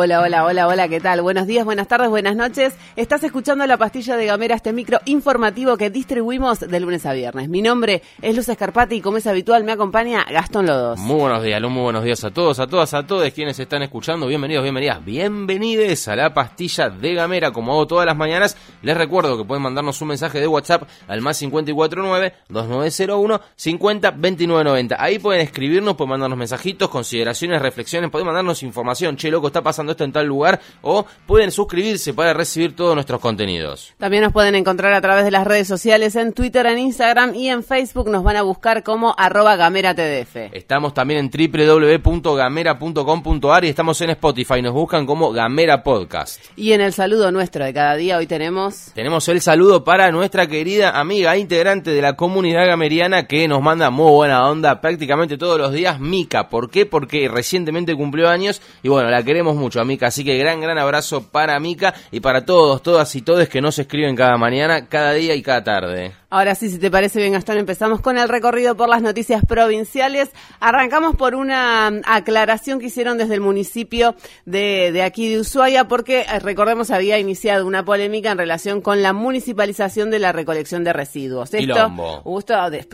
Hola, hola, hola, hola, ¿qué tal? Buenos días, buenas tardes, buenas noches. Estás escuchando la pastilla de Gamera, este micro informativo que distribuimos de lunes a viernes. Mi nombre es Luz Escarpati y como es habitual me acompaña Gastón Lodos. Muy buenos días, Luz, muy buenos días a todos, a todas, a todos quienes están escuchando. Bienvenidos, bienvenidas, bienvenides a la pastilla de Gamera, como hago todas las mañanas. Les recuerdo que pueden mandarnos un mensaje de WhatsApp al más 549-2901-502990. Ahí pueden escribirnos, pueden mandarnos mensajitos, consideraciones, reflexiones, pueden mandarnos información. Che, loco, está pasando esto en tal lugar o pueden suscribirse para recibir todos nuestros contenidos. También nos pueden encontrar a través de las redes sociales en Twitter, en Instagram y en Facebook nos van a buscar como arroba gameratdf. Estamos también en www.gamera.com.ar y estamos en Spotify, nos buscan como Gamera Podcast. Y en el saludo nuestro de cada día hoy tenemos... Tenemos el saludo para nuestra querida amiga integrante de la comunidad gameriana que nos manda muy buena onda prácticamente todos los días, Mica. ¿Por qué? Porque recientemente cumplió años y bueno, la queremos mucho. Mica. Así que gran, gran abrazo para Mica y para todos, todas y todos que nos escriben cada mañana, cada día y cada tarde. Ahora sí, si te parece bien, Gastón, empezamos con el recorrido por las noticias provinciales. Arrancamos por una aclaración que hicieron desde el municipio de, de aquí de Ushuaia, porque eh, recordemos había iniciado una polémica en relación con la municipalización de la recolección de residuos. Quilombo.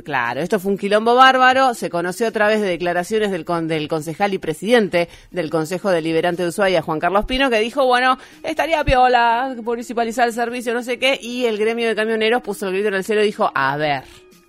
claro, esto fue un quilombo bárbaro. Se conoció a través de declaraciones del, del concejal y presidente del Consejo Deliberante de Ushuaia, Juan Carlos Pino, que dijo, bueno, estaría piola municipalizar el servicio, no sé qué, y el gremio de camioneros puso el grito en el cielo dijo, a ver,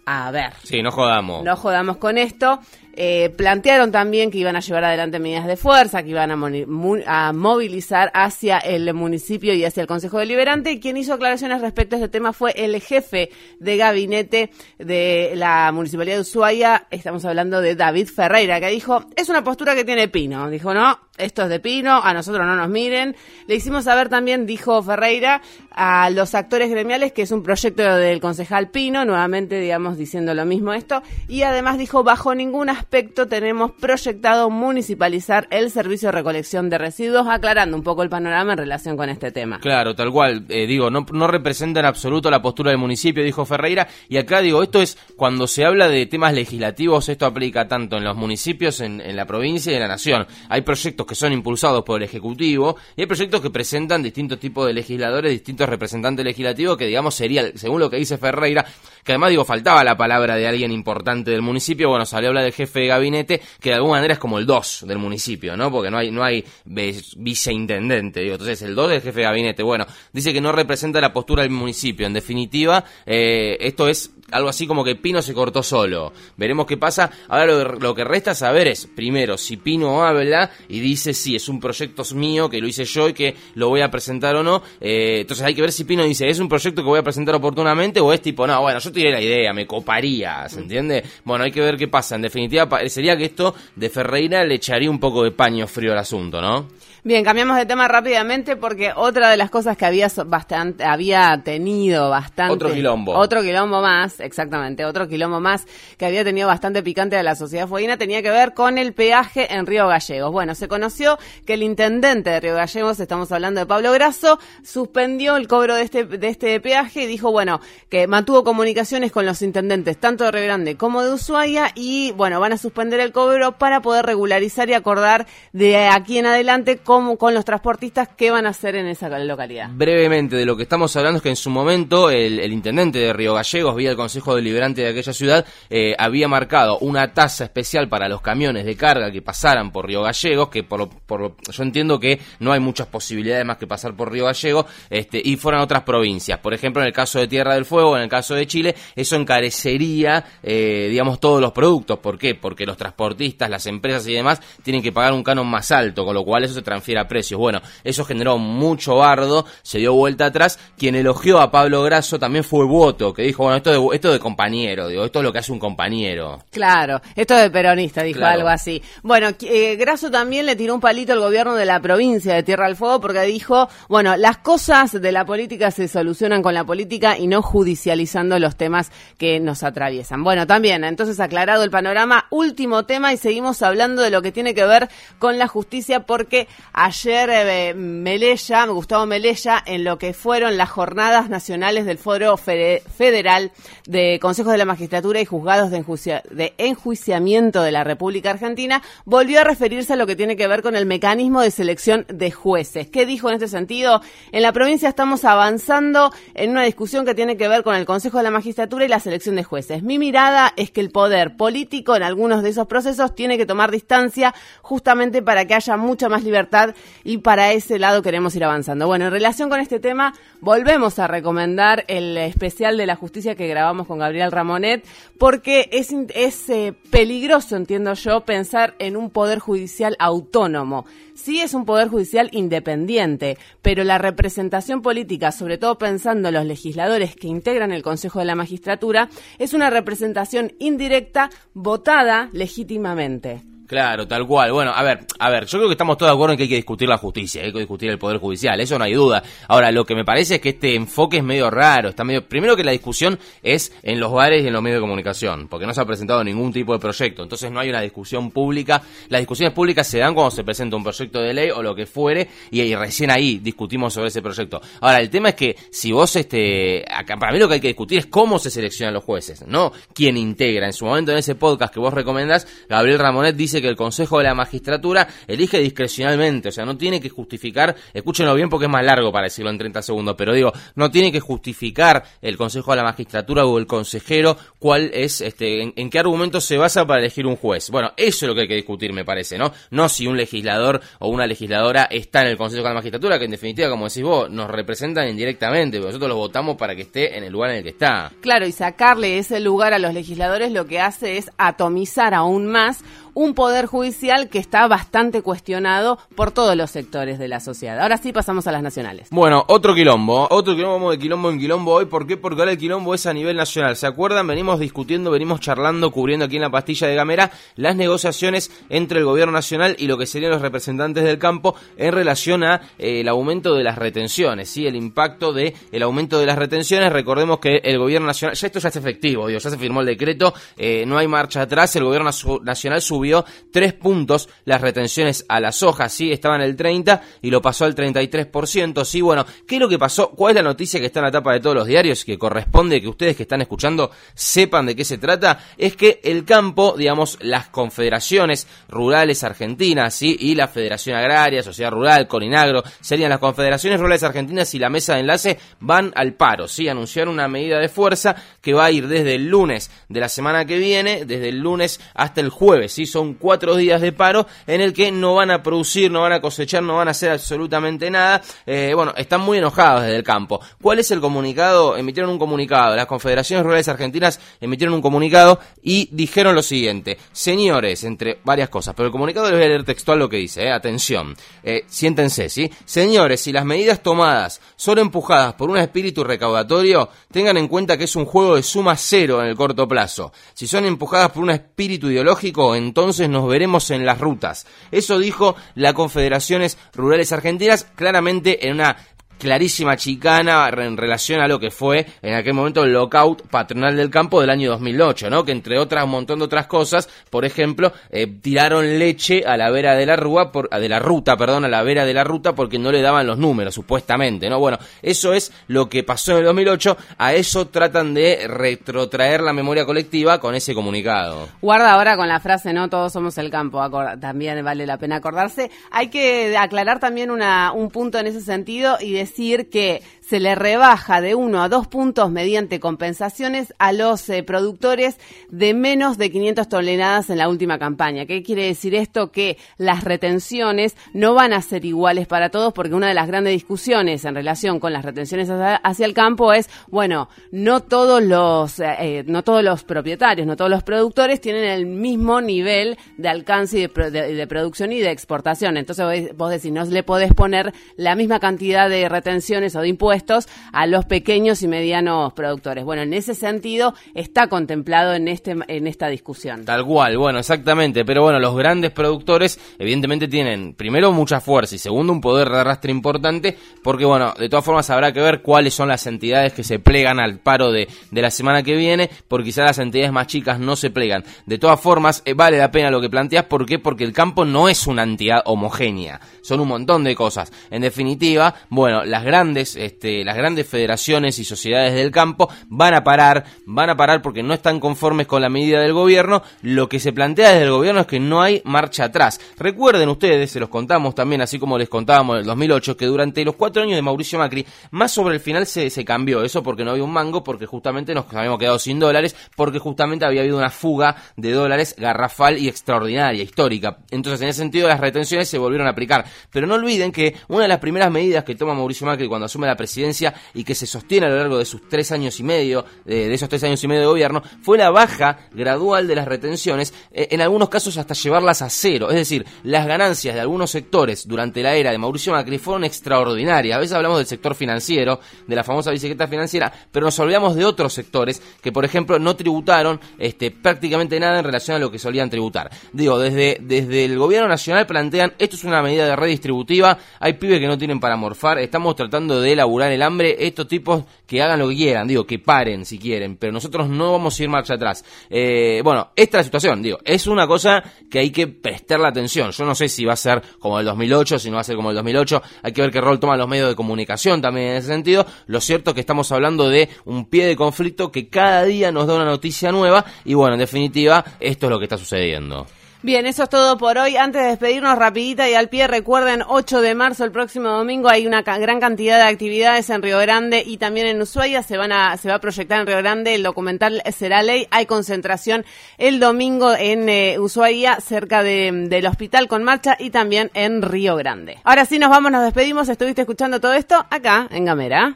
a ver. Sí, no jodamos. No jodamos con esto. Eh, plantearon también que iban a llevar adelante medidas de fuerza, que iban a, movilizar hacia el municipio y hacia el Consejo Deliberante. Y quien hizo aclaraciones respecto a este tema fue el jefe de gabinete de la Municipalidad de Ushuaia. Estamos hablando de David Ferreira, que dijo, es una postura que tiene Pino. Dijo, no, esto es de Pino, a nosotros no nos miren. Le hicimos saber también, dijo Ferreira, a los actores gremiales que es un proyecto del concejal Pino, nuevamente, digamos, diciendo lo mismo esto. Y además dijo, bajo ninguna aspecto tenemos proyectado municipalizar el servicio de recolección de residuos, aclarando un poco el panorama en relación con este tema. Claro, tal cual. Eh, digo, no, no representa en absoluto la postura del municipio, dijo Ferreira. Y acá digo, esto es cuando se habla de temas legislativos, esto aplica tanto en los municipios, en, la provincia y en la nación. Hay proyectos que son impulsados por el Ejecutivo y hay proyectos que presentan distintos tipos de legisladores, distintos representantes legislativos que, digamos, sería, según lo que dice Ferreira, que además, digo, faltaba la palabra de alguien importante del municipio. Bueno, salió a hablar del jefe de gabinete, que de alguna manera es como el 2 del municipio, ¿no? Porque no hay, no hay viceintendente, digo. Entonces, el 2 del jefe de gabinete. Bueno, dice que no representa la postura del municipio. En definitiva, eh, esto es algo así como que Pino se cortó solo. Veremos qué pasa. Ahora lo, que resta saber es, primero, si Pino habla y dice, sí, es un proyecto mío, que lo hice yo y que lo voy a presentar o no. Eh, entonces hay que ver si Pino dice, es un proyecto que voy a presentar oportunamente o es tipo, no, bueno, yo tiré la idea, me coparía, ¿se entiende? Bueno, hay que ver qué pasa. En definitiva, parecería que esto de Ferreira le echaría un poco de paño frío al asunto, ¿no? Bien, cambiamos de tema rápidamente porque otra de las cosas que había bastante, había tenido bastante. Otro quilombo. Otro quilombo más, exactamente, otro quilombo más que había tenido bastante picante de la sociedad fueguina tenía que ver con el peaje en Río Gallegos. Bueno, se conoció que el intendente de Río Gallegos, estamos hablando de Pablo Grasso, suspendió el cobro de este, de este peaje y dijo, bueno, que mantuvo comunicaciones con los intendentes tanto de Río Grande como de Ushuaia y, bueno, van a suspender el cobro para poder regularizar y acordar de aquí en adelante con los transportistas qué van a hacer en esa localidad. Brevemente, de lo que estamos hablando es que en su momento el, intendente de Río Gallegos, vía el Consejo Deliberante de aquella ciudad, eh, había marcado una tasa especial para los camiones de carga que pasaran por Río Gallegos, que por, por yo entiendo que no hay muchas posibilidades más que pasar por Río Gallegos, este, y fueran otras provincias. Por ejemplo, en el caso de Tierra del Fuego, en el caso de Chile, eso encarecería, eh, digamos, todos los productos. ¿Por qué? Porque los transportistas, las empresas y demás tienen que pagar un canon más alto, con lo cual eso se transfiere a precios. Bueno, eso generó mucho bardo, se dio vuelta atrás. Quien elogió a Pablo Grasso también fue Voto, que dijo, bueno, esto de, esto de compañero, digo, esto es lo que hace un compañero. Claro, esto de peronista, dijo algo así. Bueno, eh, Grasso también le tiró un palito al gobierno de la provincia de Tierra del Fuego porque dijo, bueno, las cosas de la política se solucionan con la política y no judicializando los temas que nos atraviesan. Bueno, también, entonces aclarado el panorama, último tema, y seguimos hablando de lo que tiene que ver con la justicia, porque ayer eh, Melella, Gustavo Melella, en lo que fueron las jornadas nacionales del Foro Federal de Consejos de la Magistratura y Juzgados de, de Enjuiciamiento de la República Argentina, volvió a referirse a lo que tiene que ver con el mecanismo de selección de jueces. ¿Qué dijo en este sentido? En la provincia estamos avanzando en una discusión que tiene que ver con el Consejo de la Magistratura y la selección de jueces. Mi mirada es que el poder político en algunos de esos procesos tiene que tomar distancia justamente para que haya mucha más libertad y para ese lado queremos ir avanzando. Bueno, en relación con este tema, volvemos a recomendar el especial de la justicia que grabamos con Gabriel Ramonet porque es, eh, peligroso, entiendo yo, pensar en un poder judicial autónomo. Sí es un poder judicial independiente, pero la representación política, sobre todo pensando en los legisladores que integran el Consejo de la Magistratura, es una representación indirecta votada legítimamente. Claro, tal cual. Bueno, a ver, a ver, yo creo que estamos todos de acuerdo en que hay que discutir la justicia, hay que discutir el poder judicial, eso no hay duda. Ahora, lo que me parece es que este enfoque es medio raro, está medio primero que la discusión es en los bares y en los medios de comunicación, porque no se ha presentado ningún tipo de proyecto, entonces no hay una discusión pública. Las discusiones públicas se dan cuando se presenta un proyecto de ley o lo que fuere y, recién ahí discutimos sobre ese proyecto. Ahora, el tema es que si vos este acá, para mí lo que hay que discutir es cómo se seleccionan los jueces, no quién integra. En su momento en ese podcast que vos recomendás, Gabriel Ramonet dice que el Consejo de la Magistratura elige discrecionalmente, o sea, no tiene que justificar, escúchenlo bien porque es más largo para decirlo en 30 segundos, pero digo, no tiene que justificar el Consejo de la Magistratura o el consejero cuál es, este, en, qué argumento se basa para elegir un juez. Bueno, eso es lo que hay que discutir, me parece, ¿no? No si un legislador o una legisladora está en el Consejo de la Magistratura, que en definitiva, como decís vos, nos representan indirectamente, pero nosotros lo votamos para que esté en el lugar en el que está. Claro, y sacarle ese lugar a los legisladores lo que hace es atomizar aún más un poder judicial que está bastante cuestionado por todos los sectores de la sociedad. Ahora sí pasamos a las nacionales. Bueno, otro quilombo, otro quilombo de quilombo en quilombo hoy. ¿Por qué? Porque ahora el quilombo es a nivel nacional. ¿Se acuerdan? Venimos discutiendo, venimos charlando, cubriendo aquí en la pastilla de Gamera las negociaciones entre el gobierno nacional y lo que serían los representantes del campo en relación a eh, el aumento de las retenciones, ¿sí? El impacto de el aumento de las retenciones. Recordemos que el gobierno nacional, ya esto ya es efectivo, digo, ya se firmó el decreto, eh, no hay marcha atrás, el gobierno nacional subió tres puntos las retenciones a las hojas, sí, estaban el 30 y lo pasó al 33%, sí, bueno, ¿qué es lo que pasó? ¿Cuál es la noticia que está en la tapa de todos los diarios que corresponde que ustedes que están escuchando sepan de qué se trata? Es que el campo, digamos, las confederaciones rurales argentinas, sí, y la Federación Agraria, Sociedad Rural, Corinagro, serían las confederaciones rurales argentinas y la mesa de enlace van al paro, sí, anunciaron una medida de fuerza que va a ir desde el lunes de la semana que viene, desde el lunes hasta el jueves, sí, son cuatro días de paro en el que no van a producir, no van a cosechar, no van a hacer absolutamente nada. Eh, bueno, están muy enojados desde el campo. ¿Cuál es el comunicado? Emitieron un comunicado. Las confederaciones rurales argentinas emitieron un comunicado y dijeron lo siguiente. Señores, entre varias cosas, pero el comunicado les voy a leer textual lo que dice. Eh, atención. Eh, siéntense, ¿sí? Señores, si las medidas tomadas son empujadas por un espíritu recaudatorio, tengan en cuenta que es un juego de suma cero en el corto plazo. Si son empujadas por un espíritu ideológico, entonces entonces nos veremos en las rutas. Eso dijo la Confederaciones Rurales Argentinas, claramente en una clarísima chicana en relación a lo que fue en aquel momento el lockout patronal del campo del año 2008, ¿no? Que entre otras, un montón de otras cosas, por ejemplo, eh, tiraron leche a la vera de la rúa, por, de la ruta, perdón, a la vera de la ruta porque no le daban los números, supuestamente, ¿no? Bueno, eso es lo que pasó en el 2008, a eso tratan de retrotraer la memoria colectiva con ese comunicado. Guarda ahora con la frase, no todos somos el campo, también vale la pena acordarse. Hay que aclarar también una, un punto en ese sentido y decir que se le rebaja de uno a dos puntos mediante compensaciones a los eh, productores de menos de 500 toneladas en la última campaña. ¿Qué quiere decir esto? Que las retenciones no van a ser iguales para todos porque una de las grandes discusiones en relación con las retenciones hacia, el campo es, bueno, no todos los, eh, eh, no todos los propietarios, no todos los productores tienen el mismo nivel de alcance y de, producción y de exportación. Entonces vos decís, no le podés poner la misma cantidad de retenciones o de impuestos a los pequeños y medianos productores. Bueno, en ese sentido está contemplado en este en esta discusión. Tal cual, bueno, exactamente, pero bueno, los grandes productores evidentemente tienen primero mucha fuerza y segundo un poder de arrastre importante, porque bueno, de todas formas habrá que ver cuáles son las entidades que se plegan al paro de, de la semana que viene, porque quizás las entidades más chicas no se plegan. De todas formas, eh, vale la pena lo que planteas, ¿por qué? Porque el campo no es una entidad homogénea, son un montón de cosas. En definitiva, bueno, las grandes, este, las grandes federaciones y sociedades del campo van a parar, van a parar porque no están conformes con la medida del gobierno. Lo que se plantea desde el gobierno es que no hay marcha atrás. Recuerden ustedes, se los contamos también, así como les contábamos en el 2008, que durante los cuatro años de Mauricio Macri, más sobre el final se, se cambió eso porque no había un mango, porque justamente nos habíamos quedado sin dólares, porque justamente había habido una fuga de dólares garrafal y extraordinaria, histórica. Entonces, en ese sentido, las retenciones se volvieron a aplicar. Pero no olviden que una de las primeras medidas que toma Mauricio Macri cuando asume la presidencia y que se sostiene a lo largo de sus tres años y medio, de, esos tres años y medio de gobierno, fue la baja gradual de las retenciones, eh, en algunos casos hasta llevarlas a cero. Es decir, las ganancias de algunos sectores durante la era de Mauricio Macri fueron extraordinarias. A veces hablamos del sector financiero, de la famosa bicicleta financiera, pero nos olvidamos de otros sectores que, por ejemplo, no tributaron este, prácticamente nada en relación a lo que solían tributar. Digo, desde, desde el gobierno nacional plantean, esto es una medida de redistributiva, hay pibes que no tienen para morfar, estamos tratando de elaborar el hambre, estos tipos que hagan lo que quieran, digo, que paren si quieren, pero nosotros no vamos a ir marcha atrás. Eh, bueno, esta es la situación, digo, es una cosa que hay que prestar la atención. Yo no sé si va a ser como el 2008, si no va a ser como el 2008, hay que ver qué rol toman los medios de comunicación también en ese sentido. Lo cierto es que estamos hablando de un pie de conflicto que cada día nos da una noticia nueva y bueno, en definitiva, esto es lo que está sucediendo. Bien, eso es todo por hoy. Antes de despedirnos rapidita y al pie, recuerden, 8 de marzo, el próximo domingo, hay una gran cantidad de actividades en Río Grande y también en Ushuaia. Se, van a, se va a proyectar en Río Grande, el documental será ley. Hay concentración el domingo en eh, Ushuaia, cerca del hospital con marcha y también en Río Grande. Ahora sí, nos vamos, nos despedimos. Estuviste escuchando todo esto acá en Gamera.